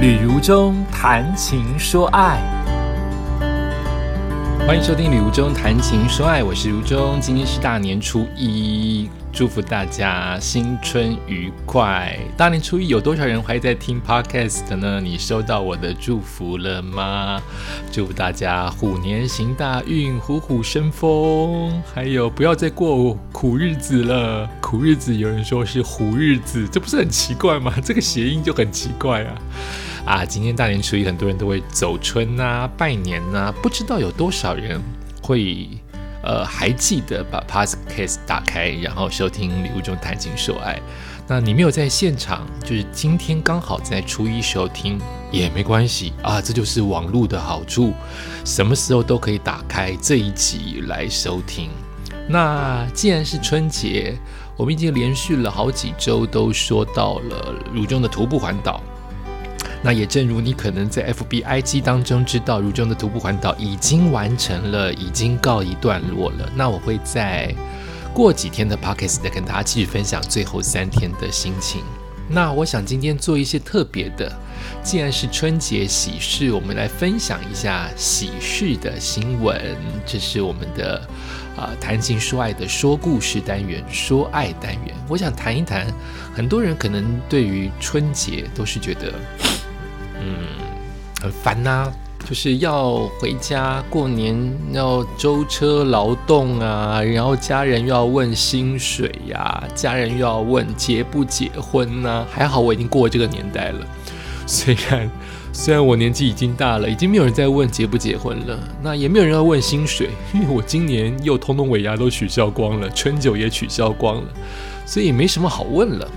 旅如中谈情说爱，欢迎收听《旅如中谈情说爱》，我是如中，今天是大年初一，祝福大家新春愉快。大年初一有多少人还在听 Podcast 呢？你收到我的祝福了吗？祝福大家虎年行大运，虎虎生风，还有不要再过苦日子了。苦日子有人说是虎日子，这不是很奇怪吗？这个谐音就很奇怪啊。啊，今天大年初一，很多人都会走春呐、拜年呐，不知道有多少人会呃还记得把 Podcast 打开，然后收听《礼物中谈情说爱》。那你没有在现场，就是今天刚好在初一收听也没关系啊，这就是网络的好处，什么时候都可以打开这一集来收听。那既然是春节，我们已经连续了好几周都说到了汝中的徒步环岛。那也正如你可能在 FBIG 当中知道，如中的徒步环岛已经完成了，已经告一段落了。那我会在过几天的 Podcast 再跟大家继续分享最后三天的心情。那我想今天做一些特别的，既然是春节喜事，我们来分享一下喜事的新闻。这是我们的啊谈情说爱的说故事单元，说爱单元。我想谈一谈，很多人可能对于春节都是觉得。嗯，很烦呐，就是要回家过年，要舟车劳动啊，然后家人又要问薪水呀，家人又要问结不结婚呢？还好我已经过这个年代了，虽然虽然我年纪已经大了，已经没有人在问结不结婚了，那也没有人要问薪水，因为我今年又通通尾牙都取消光了，春酒也取消光了，所以也没什么好问了。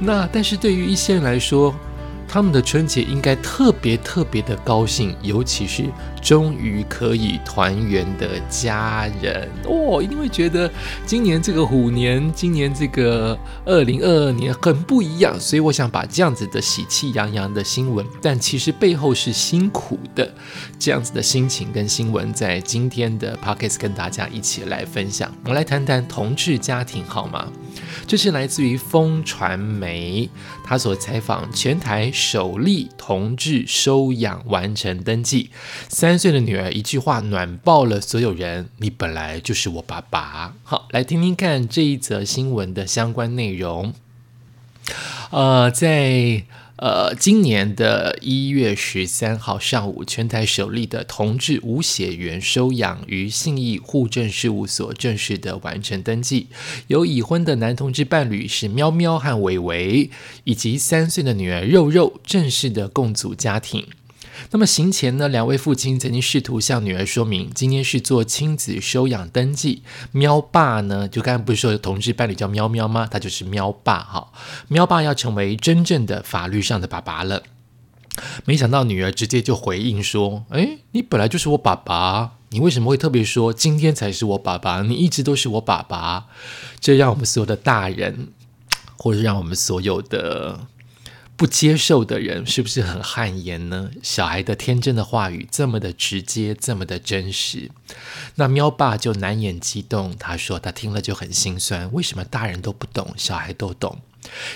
那但是对于一些人来说，他们的春节应该特别特别的高兴，尤其是终于可以团圆的家人哦，一定会觉得今年这个虎年，今年这个二零二二年很不一样。所以我想把这样子的喜气洋洋的新闻，但其实背后是辛苦的这样子的心情跟新闻，在今天的 p o c k e t 跟大家一起来分享。我们来谈谈同志家庭好吗？这是来自于风传媒，他所采访全台首例同志收养完成登记，三三岁的女儿一句话暖爆了所有人：“你本来就是我爸爸。”好，来听听看这一则新闻的相关内容。呃，在。呃，今年的一月十三号上午，全台首例的同志无血缘收养于信义户政事务所正式的完成登记，有已婚的男同志伴侣是喵喵和伟伟，以及三岁的女儿肉肉，正式的共组家庭。那么行前呢，两位父亲曾经试图向女儿说明，今天是做亲子收养登记。喵爸呢，就刚才不是说同志伴侣叫喵喵吗？他就是喵爸哈。喵爸要成为真正的法律上的爸爸了。没想到女儿直接就回应说：“哎，你本来就是我爸爸，你为什么会特别说今天才是我爸爸？你一直都是我爸爸。”这让我们所有的大人，或者让我们所有的。不接受的人是不是很汗颜呢？小孩的天真的话语这么的直接，这么的真实，那喵爸就难掩激动。他说他听了就很心酸。为什么大人都不懂，小孩都懂？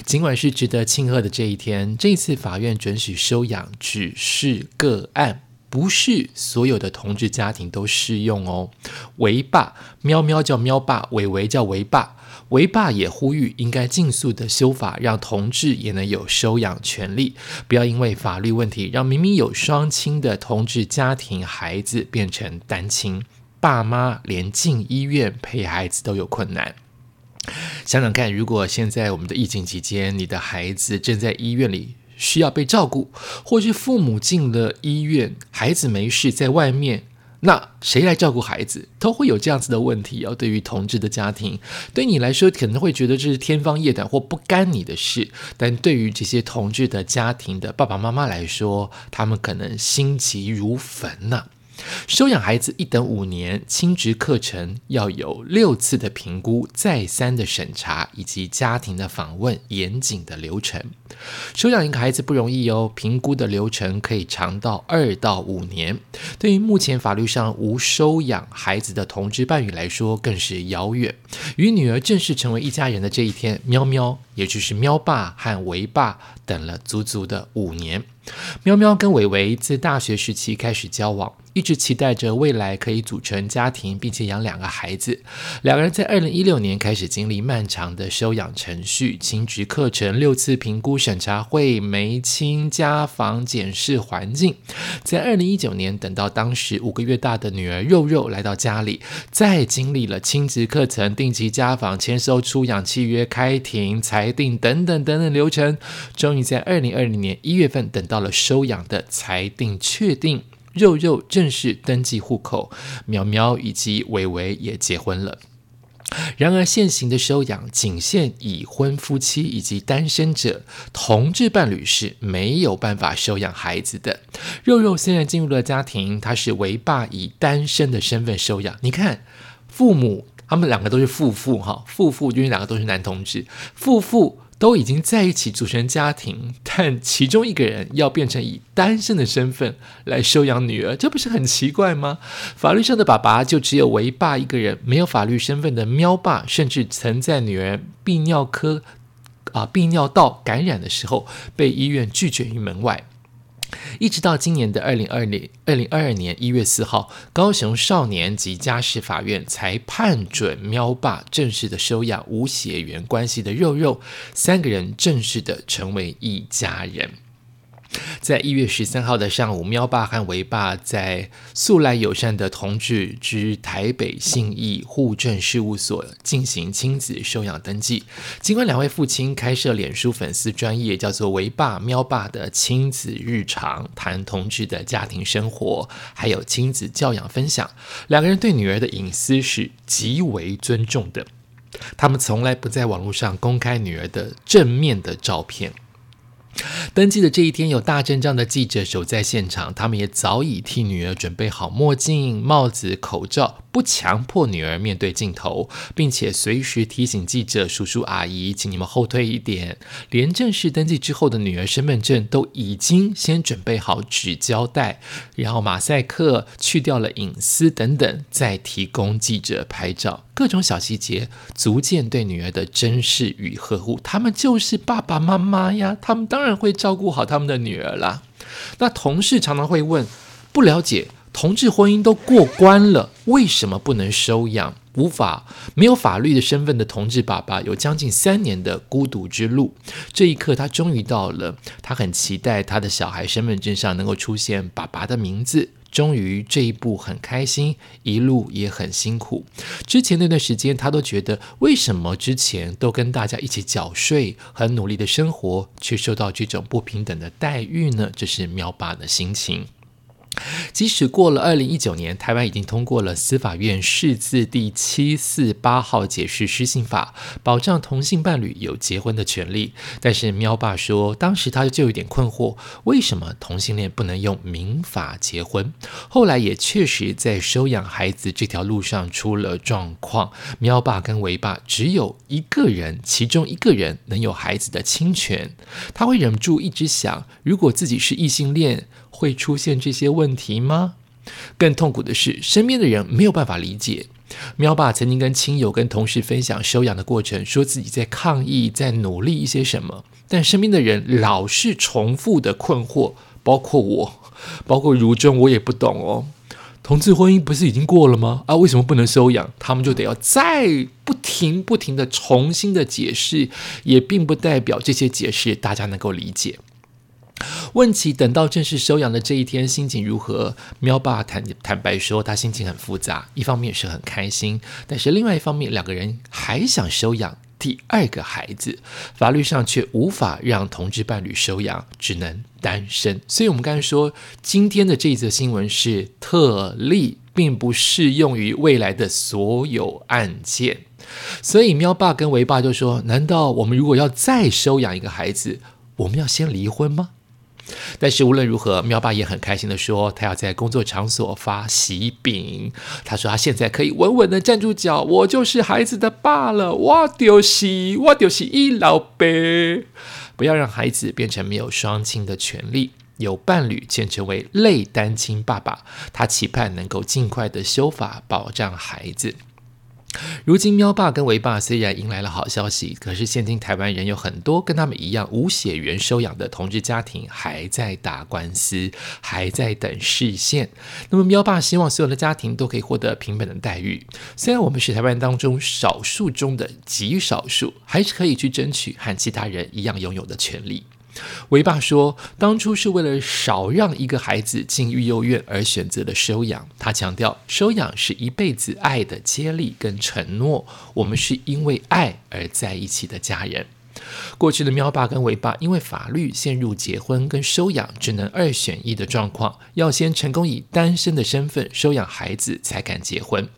尽管是值得庆贺的这一天，这次法院准许收养只是个案，不是所有的同志家庭都适用哦。维爸喵喵叫喵爸，伟伟叫维爸。维爸也呼吁，应该尽速的修法，让同志也能有收养权利，不要因为法律问题，让明明有双亲的同志家庭孩子变成单亲，爸妈连进医院陪孩子都有困难。想想看，如果现在我们的疫情期间，你的孩子正在医院里需要被照顾，或是父母进了医院，孩子没事在外面。那谁来照顾孩子，都会有这样子的问题哦。对于同志的家庭，对你来说可能会觉得这是天方夜谭或不干你的事，但对于这些同志的家庭的爸爸妈妈来说，他们可能心急如焚呐。收养孩子一等五年，亲职课程要有六次的评估、再三的审查以及家庭的访问，严谨的流程。收养一个孩子不容易哦，评估的流程可以长到二到五年。对于目前法律上无收养孩子的同志伴侣来说，更是遥远。与女儿正式成为一家人的这一天，喵喵也就是喵爸和维爸等了足足的五年。喵喵跟伟伟自大学时期开始交往。一直期待着未来可以组成家庭，并且养两个孩子。两个人在二零一六年开始经历漫长的收养程序、亲职课程、六次评估审查会、媒亲家访检视环境。在二零一九年，等到当时五个月大的女儿肉肉来到家里，再经历了亲职课程、定期家访、签收出养契约、开庭裁定等等等等流程，终于在二零二零年一月份等到到了收养的裁定确定。肉肉正式登记户口，苗苗以及伟伟也结婚了。然而，现行的收养仅限已婚夫妻以及单身者，同志伴侣是没有办法收养孩子的。肉肉现在进入了家庭，他是为爸以单身的身份收养。你看，父母他们两个都是夫妇哈，夫妇因为两个都是男同志，夫妇。都已经在一起组成家庭，但其中一个人要变成以单身的身份来收养女儿，这不是很奇怪吗？法律上的爸爸就只有为爸一个人，没有法律身份的喵爸，甚至曾在女儿泌尿科啊泌尿道感染的时候，被医院拒绝于门外。一直到今年的二零二零二零二二年一月四号，高雄少年及家事法院才判准喵爸正式的收养无血缘关系的肉肉，三个人正式的成为一家人。在一月十三号的上午，喵爸和维爸在素来友善的同志之台北信义户政事务所进行亲子收养登记。尽管两位父亲开设脸书粉丝专业，叫做“维爸喵爸”的亲子日常，谈同志的家庭生活，还有亲子教养分享，两个人对女儿的隐私是极为尊重的。他们从来不在网络上公开女儿的正面的照片。登记的这一天，有大阵仗的记者守在现场，他们也早已替女儿准备好墨镜、帽子、口罩。不强迫女儿面对镜头，并且随时提醒记者叔叔阿姨，请你们后退一点。连正式登记之后的女儿身份证都已经先准备好纸胶带，然后马赛克去掉了隐私等等，再提供记者拍照。各种小细节，逐渐对女儿的珍视与呵护。他们就是爸爸妈妈呀，他们当然会照顾好他们的女儿啦。那同事常常会问，不了解。同志婚姻都过关了，为什么不能收养？无法没有法律的身份的同志爸爸，有将近三年的孤独之路。这一刻，他终于到了，他很期待他的小孩身份证上能够出现爸爸的名字。终于这一步很开心，一路也很辛苦。之前那段时间，他都觉得为什么之前都跟大家一起缴税，很努力的生活，却受到这种不平等的待遇呢？这是喵爸的心情。即使过了二零一九年，台湾已经通过了司法院释字第七四八号解释施行法，保障同性伴侣有结婚的权利。但是喵爸说，当时他就有点困惑，为什么同性恋不能用民法结婚？后来也确实在收养孩子这条路上出了状况，喵爸跟维爸只有一个人，其中一个人能有孩子的侵权，他会忍不住一直想，如果自己是异性恋。会出现这些问题吗？更痛苦的是，身边的人没有办法理解。喵爸曾经跟亲友、跟同事分享收养的过程，说自己在抗议，在努力一些什么，但身边的人老是重复的困惑，包括我，包括如真，我也不懂哦。同志婚姻不是已经过了吗？啊，为什么不能收养？他们就得要再不停、不停的重新的解释，也并不代表这些解释大家能够理解。问起等到正式收养的这一天，心情如何？喵爸坦坦白说，他心情很复杂，一方面是很开心，但是另外一方面，两个人还想收养第二个孩子，法律上却无法让同志伴侣收养，只能单身。所以，我们刚才说，今天的这一则新闻是特例，并不适用于未来的所有案件。所以，喵爸跟维爸就说：“难道我们如果要再收养一个孩子，我们要先离婚吗？”但是无论如何，喵爸也很开心的说，他要在工作场所发喜饼。他说他现在可以稳稳的站住脚，我就是孩子的爸了。我就是我就是一老爸，不要让孩子变成没有双亲的权利，有伴侣且成为类单亲爸爸。他期盼能够尽快的修法，保障孩子。如今，喵爸跟维爸虽然迎来了好消息，可是现今台湾人有很多跟他们一样无血缘收养的同志家庭还在打官司，还在等视线。那么，喵爸希望所有的家庭都可以获得平等的待遇。虽然我们是台湾当中少数中的极少数，还是可以去争取和其他人一样拥有的权利。维爸说，当初是为了少让一个孩子进育幼院而选择了收养。他强调，收养是一辈子爱的接力跟承诺。我们是因为爱而在一起的家人。过去的喵爸跟维爸因为法律陷入结婚跟收养只能二选一的状况，要先成功以单身的身份收养孩子，才敢结婚。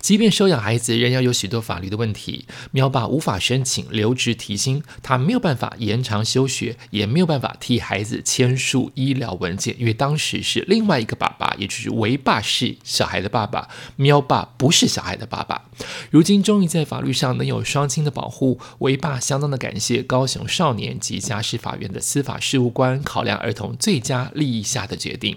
即便收养孩子，仍要有许多法律的问题。喵爸无法申请留职提薪，他没有办法延长休学，也没有办法替孩子签署医疗文件，因为当时是另外一个爸爸，也就是维爸是小孩的爸爸，喵爸不是小孩的爸爸。如今终于在法律上能有双亲的保护，维爸相当的感谢高雄少年及家事法院的司法事务官考量儿童最佳利益下的决定。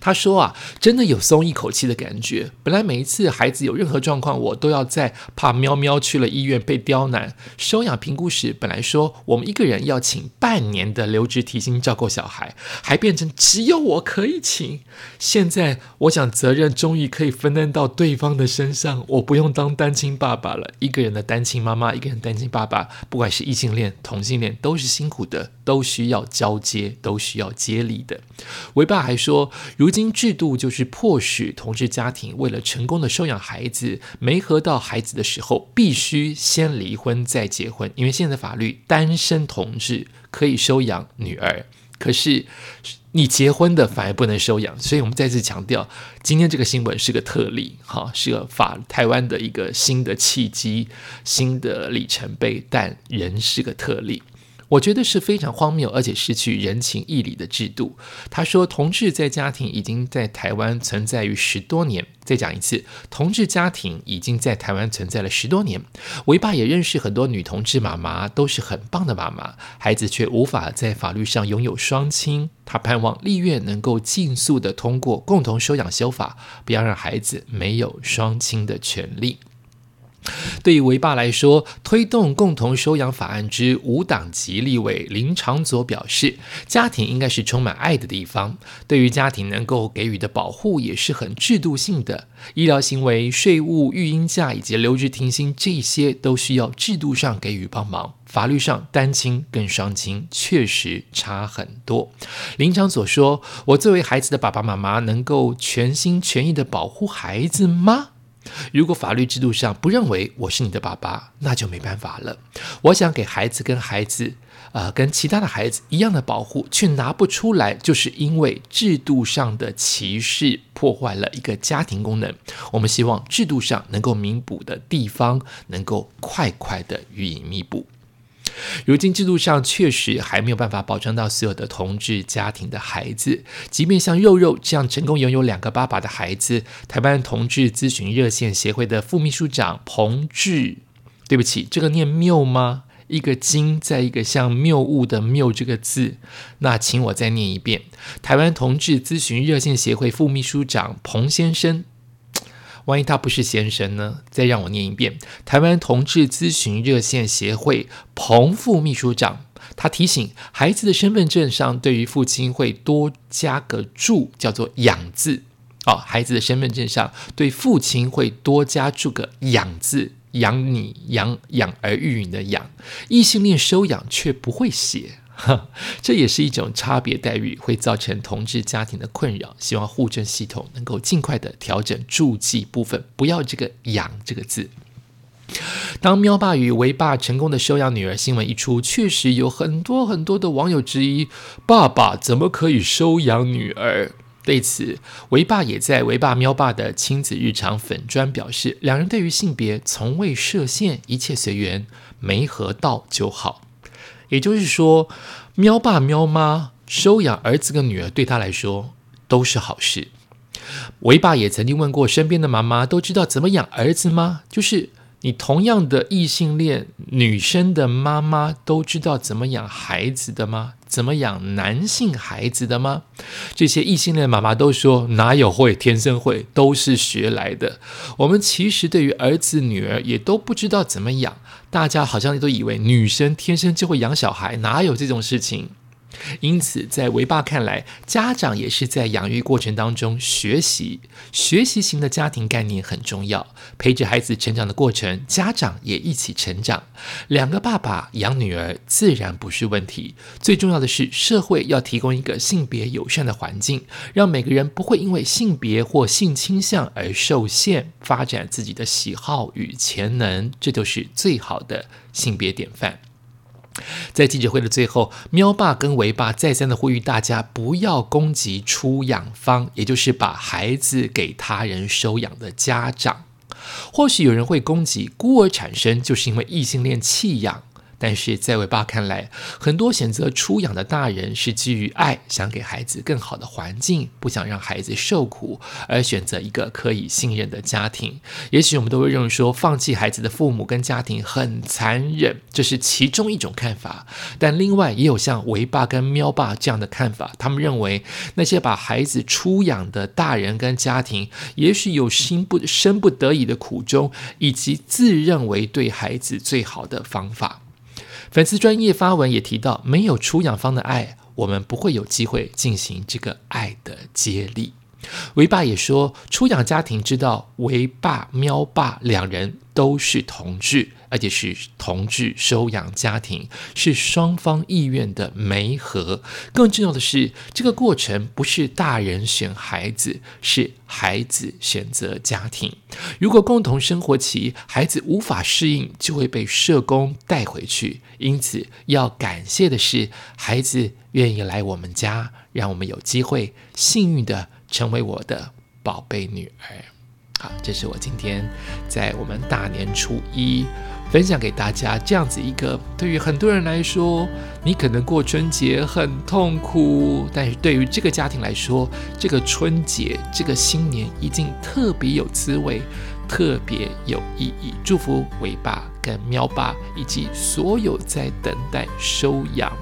他说啊，真的有松一口气的感觉。本来每一次孩子有任何状况，我都要在怕喵喵去了医院被刁难。收养评估时，本来说我们一个人要请半年的留职提薪照顾小孩，还变成只有我可以请。现在我想责任终于可以分担到对方的身上，我不用当单亲爸爸了。一个人的单亲妈妈，一个人单亲爸爸，不管是异性恋、同性恋，都是辛苦的，都需要交接，都需要接力的。维爸还说。如今制度就是迫使同志家庭为了成功的收养孩子，没合到孩子的时候，必须先离婚再结婚。因为现在法律，单身同志可以收养女儿，可是你结婚的反而不能收养。所以我们再次强调，今天这个新闻是个特例，哈，是个法台湾的一个新的契机、新的里程碑，但仍是个特例。我觉得是非常荒谬，而且失去人情义理的制度。他说，同志在家庭已经在台湾存在于十多年。再讲一次，同志家庭已经在台湾存在了十多年。维爸也认识很多女同志妈妈，都是很棒的妈妈，孩子却无法在法律上拥有双亲。他盼望立院能够尽速的通过共同收养修法，不要让孩子没有双亲的权利。对于维爸来说，推动共同收养法案之无党籍立委林长佐表示，家庭应该是充满爱的地方。对于家庭能够给予的保护也是很制度性的，医疗行为、税务、育婴假以及留职停薪，这些都需要制度上给予帮忙。法律上，单亲跟双亲确实差很多。林长佐说：“我作为孩子的爸爸妈妈，能够全心全意的保护孩子吗？”如果法律制度上不认为我是你的爸爸，那就没办法了。我想给孩子跟孩子，呃，跟其他的孩子一样的保护，却拿不出来，就是因为制度上的歧视破坏了一个家庭功能。我们希望制度上能够弥补的地方，能够快快的予以弥补。如今制度上确实还没有办法保障到所有的同志家庭的孩子，即便像肉肉这样成功拥有两个爸爸的孩子，台湾同志咨询热线协会的副秘书长彭志，对不起，这个念谬吗？一个金在一个像谬误的谬这个字，那请我再念一遍。台湾同志咨询热线协会副秘书长彭先生。万一他不是先生呢？再让我念一遍。台湾同志咨询热线协会彭副秘书长，他提醒孩子的身份证上对于父亲会多加个注，叫做“养”字。哦，孩子的身份证上对父亲会多加注个“养”字，养你、养养儿育女的“养”。异性恋收养却不会写。这也是一种差别待遇，会造成同志家庭的困扰。希望户政系统能够尽快的调整注记部分，不要这个“养”这个字。当喵爸与维爸成功的收养女儿新闻一出，确实有很多很多的网友质疑：爸爸怎么可以收养女儿？对此，维爸也在维爸喵爸的亲子日常粉砖表示，两人对于性别从未设限，一切随缘，没合到就好。也就是说，喵爸喵妈收养儿子跟女儿，对他来说都是好事。维爸也曾经问过身边的妈妈，都知道怎么养儿子吗？就是你同样的异性恋女生的妈妈都知道怎么养孩子的吗？怎么养男性孩子的吗？这些异性恋妈妈都说哪有会，天生会，都是学来的。我们其实对于儿子女儿也都不知道怎么养，大家好像都以为女生天生就会养小孩，哪有这种事情？因此，在维爸看来，家长也是在养育过程当中学习，学习型的家庭概念很重要。陪着孩子成长的过程，家长也一起成长。两个爸爸养女儿自然不是问题。最重要的是，社会要提供一个性别友善的环境，让每个人不会因为性别或性倾向而受限，发展自己的喜好与潜能，这就是最好的性别典范。在记者会的最后，喵爸跟维爸再三的呼吁大家不要攻击出养方，也就是把孩子给他人收养的家长。或许有人会攻击孤儿产生就是因为异性恋弃养。但是在伟爸看来，很多选择出养的大人是基于爱，想给孩子更好的环境，不想让孩子受苦，而选择一个可以信任的家庭。也许我们都会认为说，放弃孩子的父母跟家庭很残忍，这是其中一种看法。但另外也有像维爸跟喵爸这样的看法，他们认为那些把孩子出养的大人跟家庭，也许有心不生不得已的苦衷，以及自认为对孩子最好的方法。粉丝专业发文也提到，没有出养方的爱，我们不会有机会进行这个爱的接力。维爸也说，出养家庭知道维爸、喵爸两人都是同志。而且是同志收养家庭，是双方意愿的媒合。更重要的是，这个过程不是大人选孩子，是孩子选择家庭。如果共同生活期孩子无法适应，就会被社工带回去。因此，要感谢的是，孩子愿意来我们家，让我们有机会幸运的成为我的宝贝女儿。好，这是我今天在我们大年初一。分享给大家这样子一个，对于很多人来说，你可能过春节很痛苦，但是对于这个家庭来说，这个春节、这个新年已经特别有滋味，特别有意义。祝福伟爸跟喵爸以及所有在等待收养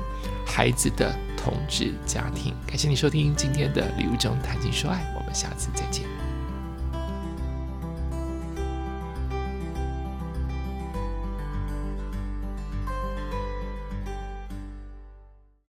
孩子的同志家庭。感谢你收听今天的礼物中谈情说爱，我们下次再见。